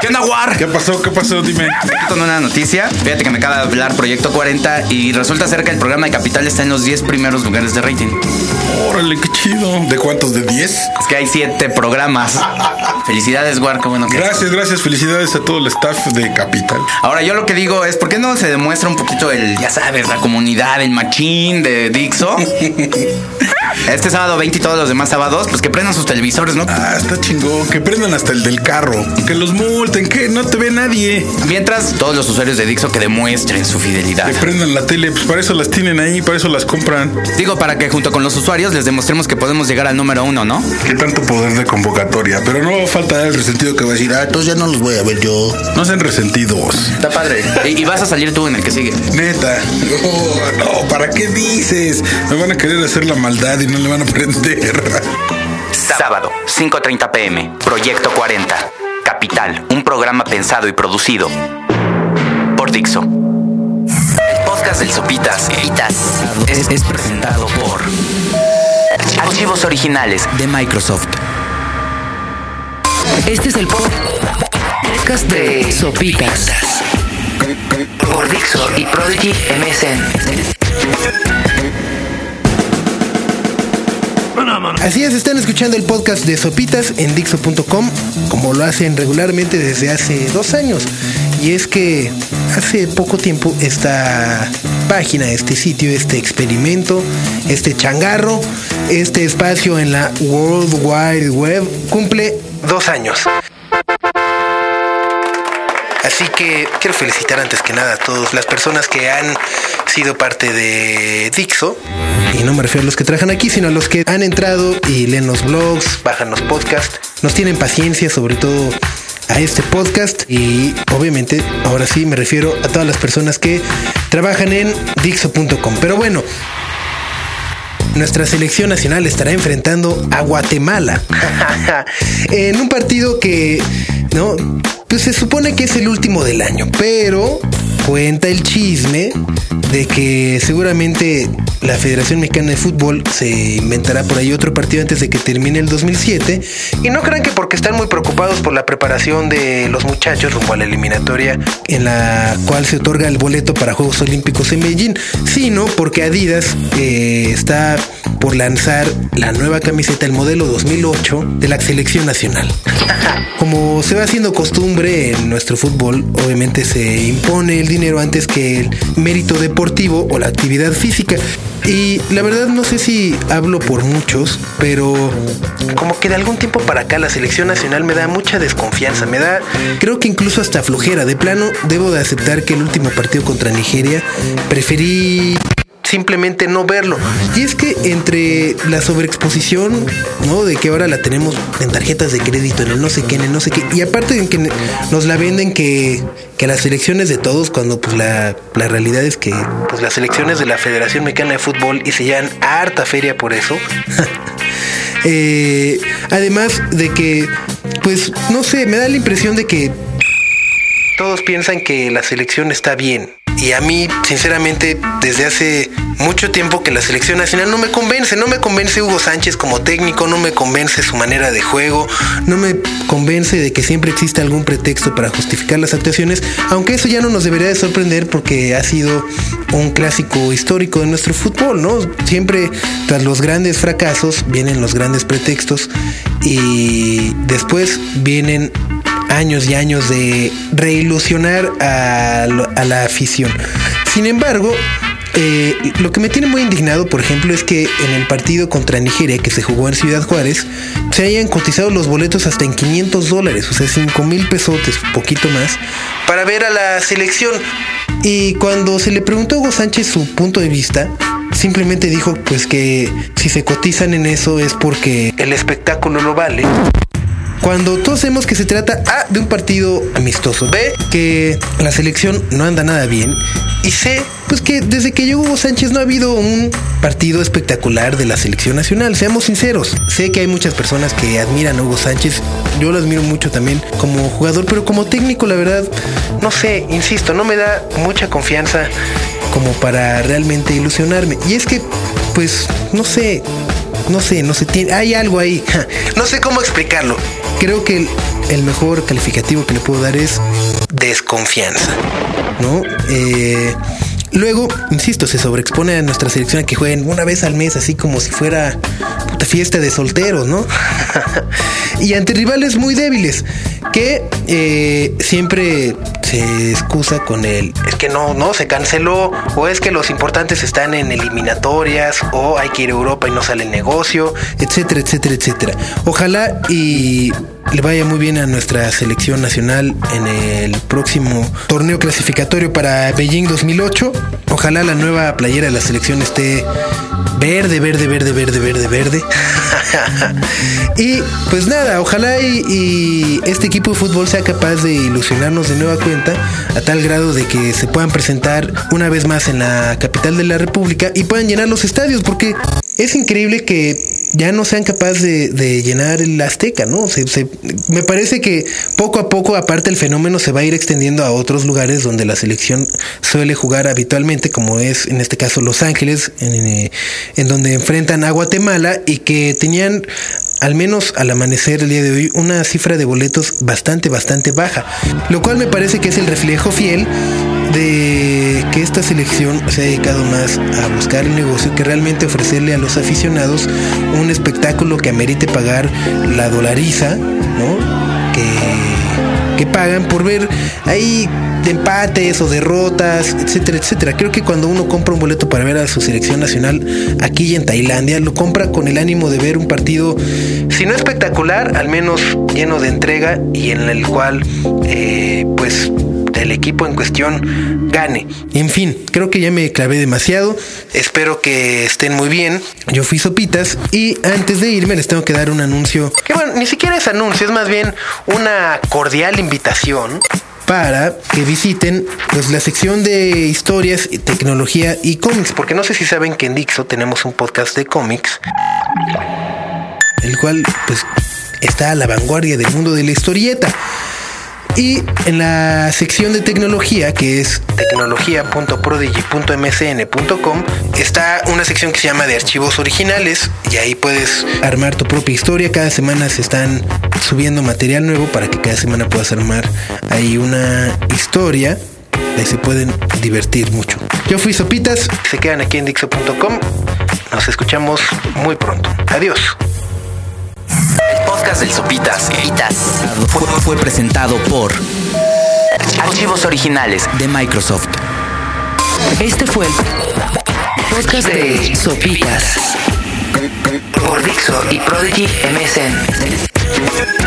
¿Qué onda, War? ¿Qué pasó? ¿Qué pasó? Dime. Con una noticia. Fíjate que me acaba de hablar Proyecto 40 y resulta ser que el programa de Capital está en los 10 primeros lugares de rating. Órale, qué chido. ¿De cuántos? ¿De 10? Es que hay 7 programas. Felicidades, War, qué bueno que Gracias, gracias. Felicidades a todo el staff de Capital. Ahora, yo lo que digo es, ¿por qué no se demuestra un poquito el, ya sabes, la comunidad, el machín de Dixo? Este sábado 20 y todos los demás sábados, pues que prendan sus televisores, ¿no? Ah, está chingón. Que prendan hasta el del carro. Que los multen, que no te ve nadie. Mientras, todos los usuarios de Dixo que demuestren su fidelidad. Que prendan la tele, pues para eso las tienen ahí, para eso las compran. Digo, para que junto con los usuarios les demostremos que podemos llegar al número uno, ¿no? Qué tanto poder de convocatoria. Pero no falta el resentido que va a decir, ah, entonces ya no los voy a ver yo. No sean resentidos. Está padre. Y, y vas a salir tú en el que sigue. Neta. No, no, ¿para qué dices? Me van a querer hacer la maldad y no le van a prender. Sábado, 5.30 pm, Proyecto 40. Capital, un programa pensado y producido por Dixo. El podcast del Sopitas Sopitas, es, es presentado por Archivos Originales de Microsoft. Este es el podcast de Sopitas por Dixo y Prodigy MSN. Así es, están escuchando el podcast de Sopitas en Dixo.com, como lo hacen regularmente desde hace dos años. Y es que hace poco tiempo esta página, este sitio, este experimento, este changarro, este espacio en la World Wide Web cumple dos años. Así que quiero felicitar antes que nada a todas las personas que han sido parte de Dixo. Y no me refiero a los que trabajan aquí, sino a los que han entrado y leen los blogs, bajan los podcasts, nos tienen paciencia, sobre todo a este podcast y obviamente ahora sí me refiero a todas las personas que trabajan en Dixo.com. Pero bueno, nuestra selección nacional estará enfrentando a Guatemala en un partido que no pues se supone que es el último del año, pero cuenta el chisme de que seguramente la Federación Mexicana de Fútbol se inventará por ahí otro partido antes de que termine el 2007. Y no crean que porque están muy preocupados por la preparación de los muchachos rumbo a la eliminatoria en la cual se otorga el boleto para Juegos Olímpicos en Medellín, sino porque Adidas eh, está por lanzar la nueva camiseta, el modelo 2008 de la selección nacional. Como se va haciendo costumbre en nuestro fútbol, obviamente se impone el dinero antes que el mérito deportivo o la actividad física. Y la verdad no sé si hablo por muchos, pero como que de algún tiempo para acá la selección nacional me da mucha desconfianza, me da creo que incluso hasta flojera. De plano, debo de aceptar que el último partido contra Nigeria preferí simplemente no verlo. Y es que entre la sobreexposición, ¿no? De que ahora la tenemos en tarjetas de crédito, en el no sé qué, en el no sé qué, y aparte de que nos la venden que, que las elecciones de todos, cuando pues la, la realidad es que pues las elecciones de la Federación Mexicana de Fútbol y se llevan harta feria por eso. eh, además de que, pues, no sé, me da la impresión de que todos piensan que la selección está bien. Y a mí, sinceramente, desde hace mucho tiempo que la selección nacional no me convence. No me convence Hugo Sánchez como técnico, no me convence su manera de juego, no me convence de que siempre existe algún pretexto para justificar las actuaciones, aunque eso ya no nos debería de sorprender porque ha sido un clásico histórico de nuestro fútbol, ¿no? Siempre tras los grandes fracasos vienen los grandes pretextos y después vienen años y años de reilusionar a, la afición. Sin embargo, eh, lo que me tiene muy indignado, por ejemplo, es que en el partido contra Nigeria que se jugó en Ciudad Juárez, se hayan cotizado los boletos hasta en 500 dólares, o sea, 5 mil pesotes, poquito más, para ver a la selección. Y cuando se le preguntó a Hugo Sánchez su punto de vista, simplemente dijo pues que si se cotizan en eso es porque el espectáculo lo vale. Cuando todos sabemos que se trata A de un partido amistoso, B que la selección no anda nada bien y C pues que desde que llegó Hugo Sánchez no ha habido un partido espectacular de la selección nacional, seamos sinceros. Sé que hay muchas personas que admiran a Hugo Sánchez, yo lo admiro mucho también como jugador, pero como técnico la verdad, no sé, insisto, no me da mucha confianza como para realmente ilusionarme. Y es que, pues, no sé, no sé, no sé, tiene, hay algo ahí. No sé cómo explicarlo. Creo que el mejor calificativo que le puedo dar es desconfianza, ¿no? Eh, Luego, insisto, se sobreexpone a nuestra selección a que jueguen una vez al mes, así como si fuera fiesta de solteros, ¿no? y ante rivales muy débiles, que eh, siempre se excusa con el es que no, no, se canceló, o es que los importantes están en eliminatorias, o hay que ir a Europa y no sale el negocio, etcétera, etcétera, etcétera. Ojalá y le vaya muy bien a nuestra selección nacional en el próximo torneo clasificatorio para Beijing 2008. Ojalá la nueva playera de la selección esté verde, verde, verde, verde, verde, verde. y pues nada, ojalá y, este equipo de fútbol sea capaz de ilusionarnos de nueva cuenta a tal grado de que se puedan presentar una vez más en la capital de la República y puedan llenar los estadios, porque es increíble que ya no sean capaces de, llenar el Azteca, ¿no? me parece que poco a poco, aparte el fenómeno se va a ir extendiendo a otros lugares donde la selección suele jugar habitualmente, como es en este caso Los Ángeles, en, en donde enfrentan a Guatemala y que tenían al menos al amanecer el día de hoy, una cifra de boletos bastante, bastante baja, lo cual me parece que es el reflejo fiel de que esta selección se ha dedicado más a buscar el negocio que realmente ofrecerle a los aficionados un espectáculo que amerite pagar la dolariza, ¿no? Que, que pagan por ver ahí de empates o derrotas, etcétera, etcétera. Creo que cuando uno compra un boleto para ver a su selección nacional aquí y en Tailandia, lo compra con el ánimo de ver un partido, si no espectacular, al menos lleno de entrega y en el cual, eh, pues, el equipo en cuestión gane. En fin, creo que ya me clavé demasiado. Espero que estén muy bien. Yo fui Sopitas y antes de irme les tengo que dar un anuncio. Que bueno, ni siquiera es anuncio, es más bien una cordial invitación para que visiten pues, la sección de historias, tecnología y cómics, porque no sé si saben que en Dixo tenemos un podcast de cómics, el cual pues está a la vanguardia del mundo de la historieta. Y en la sección de tecnología, que es tecnología.prodigy.mcn.com, está una sección que se llama de archivos originales y ahí puedes armar tu propia historia. Cada semana se están subiendo material nuevo para que cada semana puedas armar ahí una historia. Ahí se pueden divertir mucho. Yo fui Sopitas, se quedan aquí en Dixo.com. Nos escuchamos muy pronto. Adiós podcast del Sopitas fue, fue presentado por Archivos Originales de Microsoft. Este fue el podcast de Sopitas por Dixo y Prodigy MSN.